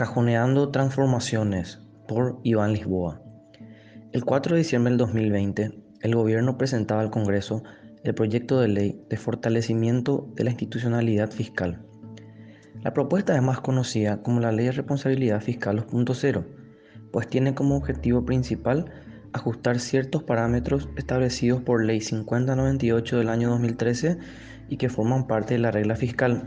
Cajoneando Transformaciones por Iván Lisboa. El 4 de diciembre del 2020, el gobierno presentaba al Congreso el proyecto de ley de fortalecimiento de la institucionalidad fiscal. La propuesta es más conocida como la Ley de Responsabilidad Fiscal 2.0, pues tiene como objetivo principal ajustar ciertos parámetros establecidos por Ley 5098 del año 2013 y que forman parte de la regla fiscal.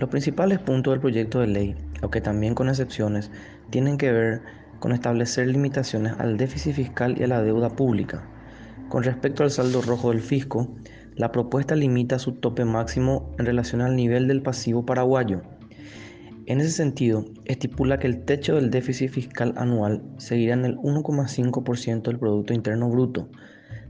Los principales puntos del proyecto de ley aunque también con excepciones, tienen que ver con establecer limitaciones al déficit fiscal y a la deuda pública. Con respecto al saldo rojo del fisco, la propuesta limita su tope máximo en relación al nivel del pasivo paraguayo. En ese sentido, estipula que el techo del déficit fiscal anual seguirá en el 1,5% del Producto Interno Bruto.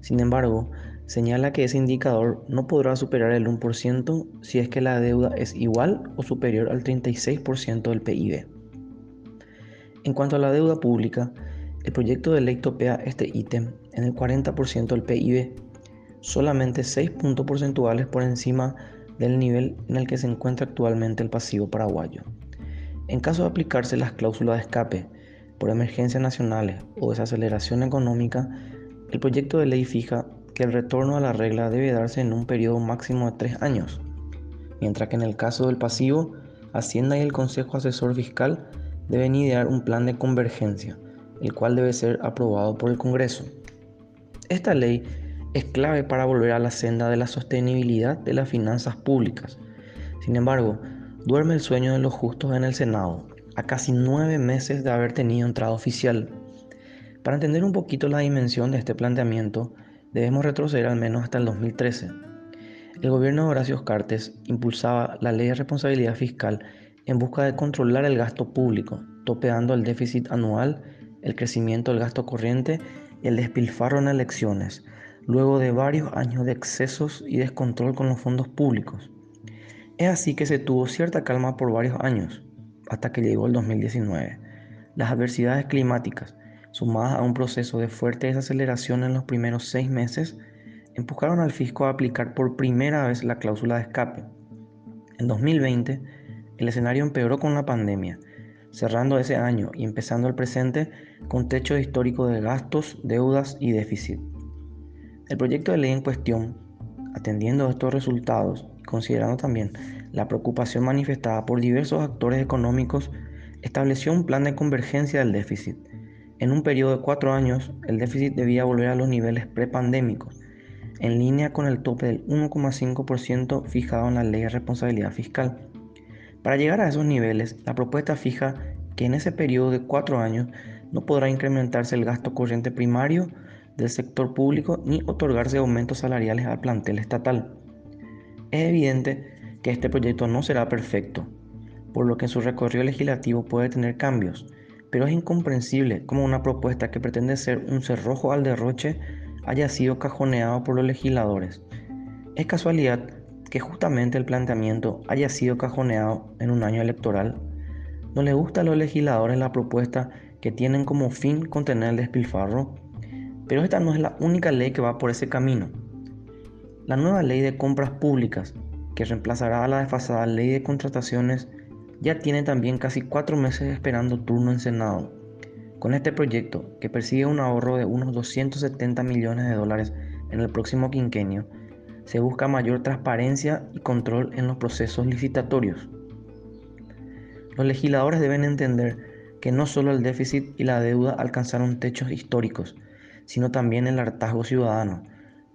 Sin embargo, señala que ese indicador no podrá superar el 1% si es que la deuda es igual o superior al 36% del PIB. En cuanto a la deuda pública, el proyecto de ley topea este ítem en el 40% del PIB, solamente 6 puntos porcentuales por encima del nivel en el que se encuentra actualmente el pasivo paraguayo. En caso de aplicarse las cláusulas de escape por emergencias nacionales o desaceleración económica, el proyecto de ley fija el retorno a la regla debe darse en un periodo máximo de tres años, mientras que en el caso del pasivo, Hacienda y el Consejo Asesor Fiscal deben idear un plan de convergencia, el cual debe ser aprobado por el Congreso. Esta ley es clave para volver a la senda de la sostenibilidad de las finanzas públicas. Sin embargo, duerme el sueño de los justos en el Senado, a casi nueve meses de haber tenido entrada oficial. Para entender un poquito la dimensión de este planteamiento, debemos retroceder al menos hasta el 2013. El gobierno de Horacio Cartes impulsaba la ley de responsabilidad fiscal en busca de controlar el gasto público, topeando el déficit anual, el crecimiento del gasto corriente y el despilfarro en elecciones, luego de varios años de excesos y descontrol con los fondos públicos. Es así que se tuvo cierta calma por varios años, hasta que llegó el 2019. Las adversidades climáticas, sumadas a un proceso de fuerte desaceleración en los primeros seis meses, empujaron al fisco a aplicar por primera vez la cláusula de escape. En 2020, el escenario empeoró con la pandemia, cerrando ese año y empezando el presente con techo histórico de gastos, deudas y déficit. El proyecto de ley en cuestión, atendiendo a estos resultados y considerando también la preocupación manifestada por diversos actores económicos, estableció un plan de convergencia del déficit, en un periodo de cuatro años, el déficit debía volver a los niveles prepandémicos, en línea con el tope del 1,5% fijado en la Ley de Responsabilidad Fiscal. Para llegar a esos niveles, la propuesta fija que en ese periodo de cuatro años no podrá incrementarse el gasto corriente primario del sector público ni otorgarse aumentos salariales al plantel estatal. Es evidente que este proyecto no será perfecto, por lo que en su recorrido legislativo puede tener cambios, pero es incomprensible cómo una propuesta que pretende ser un cerrojo al derroche haya sido cajoneado por los legisladores. Es casualidad que justamente el planteamiento haya sido cajoneado en un año electoral. ¿No le gusta a los legisladores la propuesta que tienen como fin contener el despilfarro? Pero esta no es la única ley que va por ese camino. La nueva ley de compras públicas, que reemplazará a la desfasada ley de contrataciones ya tiene también casi cuatro meses esperando turno en Senado. Con este proyecto, que persigue un ahorro de unos 270 millones de dólares en el próximo quinquenio, se busca mayor transparencia y control en los procesos licitatorios. Los legisladores deben entender que no solo el déficit y la deuda alcanzaron techos históricos, sino también el hartazgo ciudadano,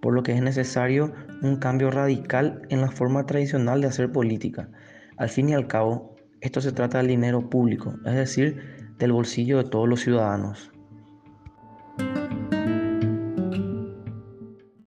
por lo que es necesario un cambio radical en la forma tradicional de hacer política. Al fin y al cabo, esto se trata del dinero público, es decir, del bolsillo de todos los ciudadanos.